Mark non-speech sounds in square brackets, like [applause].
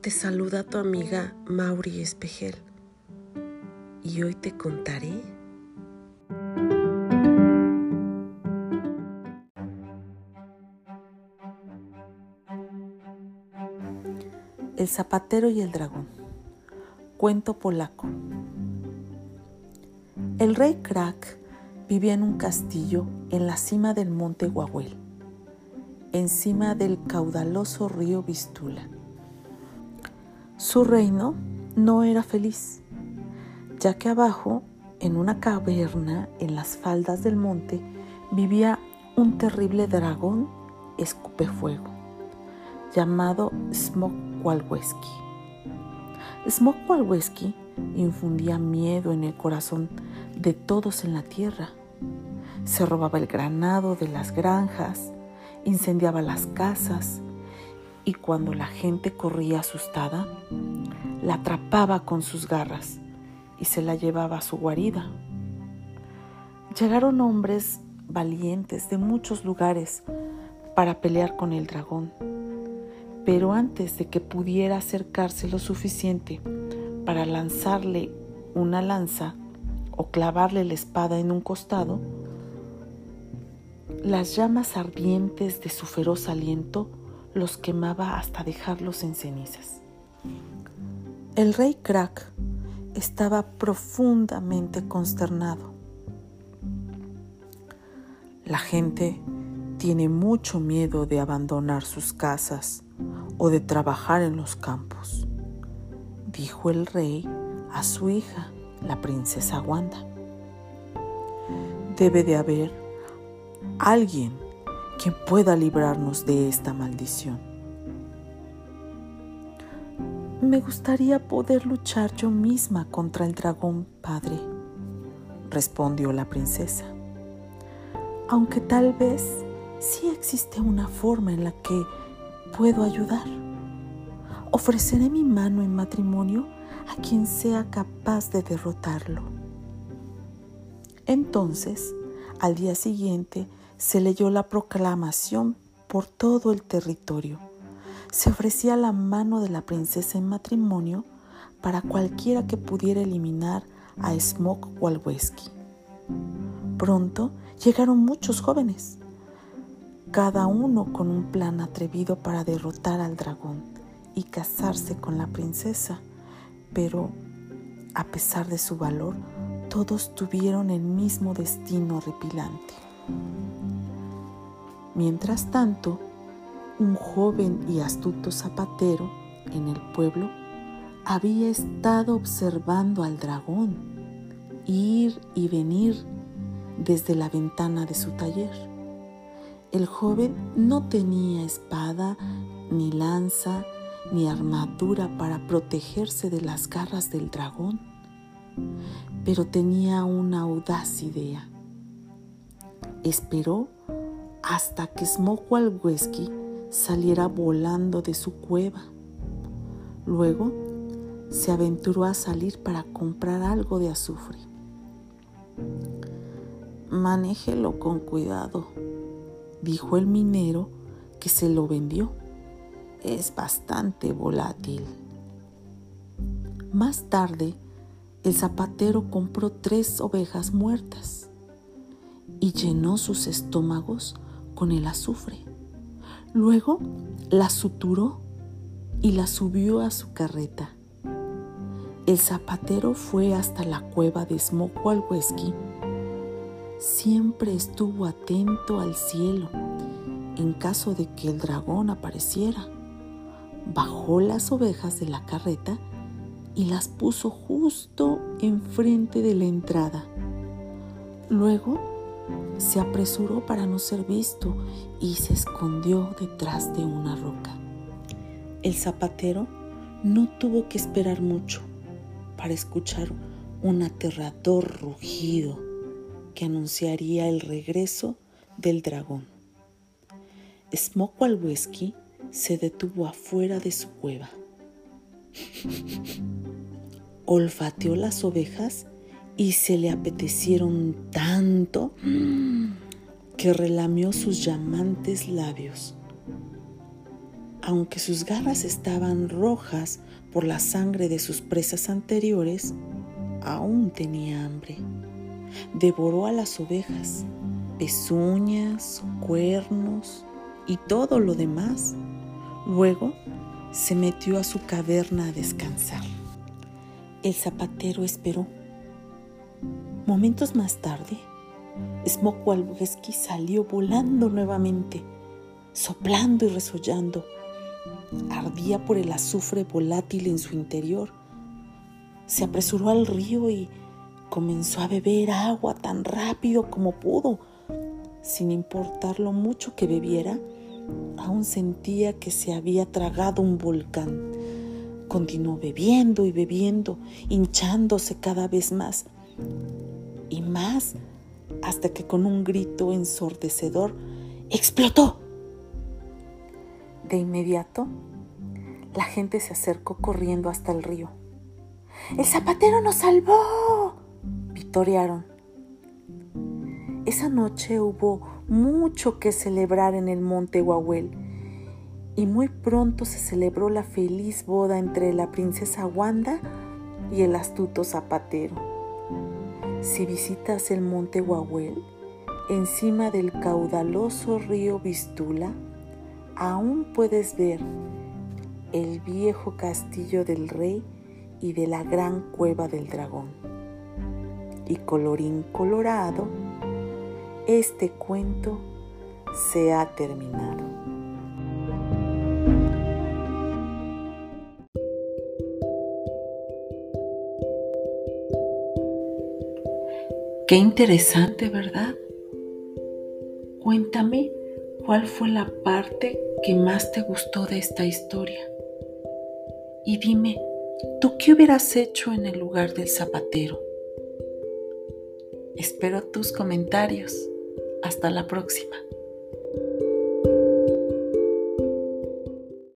Te saluda tu amiga Mauri Espejel y hoy te contaré El zapatero y el dragón. Cuento polaco. El rey Krak vivía en un castillo en la cima del monte Guahuel, encima del caudaloso río Vistula. Su reino no era feliz, ya que abajo, en una caverna en las faldas del monte, vivía un terrible dragón escupefuego, llamado Smokwalweski. Smokwalweski infundía miedo en el corazón de todos en la tierra. Se robaba el granado de las granjas, incendiaba las casas y cuando la gente corría asustada, la atrapaba con sus garras y se la llevaba a su guarida. Llegaron hombres valientes de muchos lugares para pelear con el dragón, pero antes de que pudiera acercarse lo suficiente para lanzarle una lanza o clavarle la espada en un costado, las llamas ardientes de su feroz aliento los quemaba hasta dejarlos en cenizas. El rey Krak estaba profundamente consternado. La gente tiene mucho miedo de abandonar sus casas o de trabajar en los campos dijo el rey a su hija, la princesa Wanda. Debe de haber alguien quien pueda librarnos de esta maldición. Me gustaría poder luchar yo misma contra el dragón padre, respondió la princesa. Aunque tal vez sí existe una forma en la que puedo ayudar ofreceré mi mano en matrimonio a quien sea capaz de derrotarlo. Entonces, al día siguiente, se leyó la proclamación por todo el territorio. Se ofrecía la mano de la princesa en matrimonio para cualquiera que pudiera eliminar a Smok Walweski. Pronto llegaron muchos jóvenes, cada uno con un plan atrevido para derrotar al dragón y casarse con la princesa, pero a pesar de su valor, todos tuvieron el mismo destino horripilante. Mientras tanto, un joven y astuto zapatero en el pueblo había estado observando al dragón ir y venir desde la ventana de su taller. El joven no tenía espada, ni lanza, ni armadura para protegerse de las garras del dragón, pero tenía una audaz idea. Esperó hasta que Smokwalweski saliera volando de su cueva. Luego se aventuró a salir para comprar algo de azufre. Manéjelo con cuidado, dijo el minero que se lo vendió es bastante volátil. Más tarde, el zapatero compró tres ovejas muertas y llenó sus estómagos con el azufre. Luego las suturó y las subió a su carreta. El zapatero fue hasta la cueva de Smokwalweski. Siempre estuvo atento al cielo en caso de que el dragón apareciera bajó las ovejas de la carreta y las puso justo enfrente de la entrada. Luego se apresuró para no ser visto y se escondió detrás de una roca. El zapatero no tuvo que esperar mucho para escuchar un aterrador rugido que anunciaría el regreso del dragón. Smokwalweski se detuvo afuera de su cueva. [laughs] Olfateó las ovejas y se le apetecieron tanto que relamió sus llamantes labios. aunque sus garras estaban rojas por la sangre de sus presas anteriores, aún tenía hambre. Devoró a las ovejas, pezuñas, cuernos y todo lo demás. Luego se metió a su caverna a descansar. El zapatero esperó. Momentos más tarde, Smokwalweski salió volando nuevamente, soplando y resollando. Ardía por el azufre volátil en su interior. Se apresuró al río y comenzó a beber agua tan rápido como pudo. Sin importar lo mucho que bebiera, aún sentía que se había tragado un volcán. Continuó bebiendo y bebiendo, hinchándose cada vez más y más hasta que con un grito ensordecedor explotó. De inmediato, la gente se acercó corriendo hasta el río. ¡El zapatero nos salvó! Vitorearon. Esa noche hubo mucho que celebrar en el monte Huahuel y muy pronto se celebró la feliz boda entre la princesa Wanda y el astuto zapatero. Si visitas el monte Huahuel, encima del caudaloso río Vistula, aún puedes ver el viejo castillo del rey y de la gran cueva del dragón. Y colorín colorado, este cuento se ha terminado. Qué interesante, ¿verdad? Cuéntame cuál fue la parte que más te gustó de esta historia. Y dime, ¿tú qué hubieras hecho en el lugar del zapatero? Espero tus comentarios. Hasta la próxima.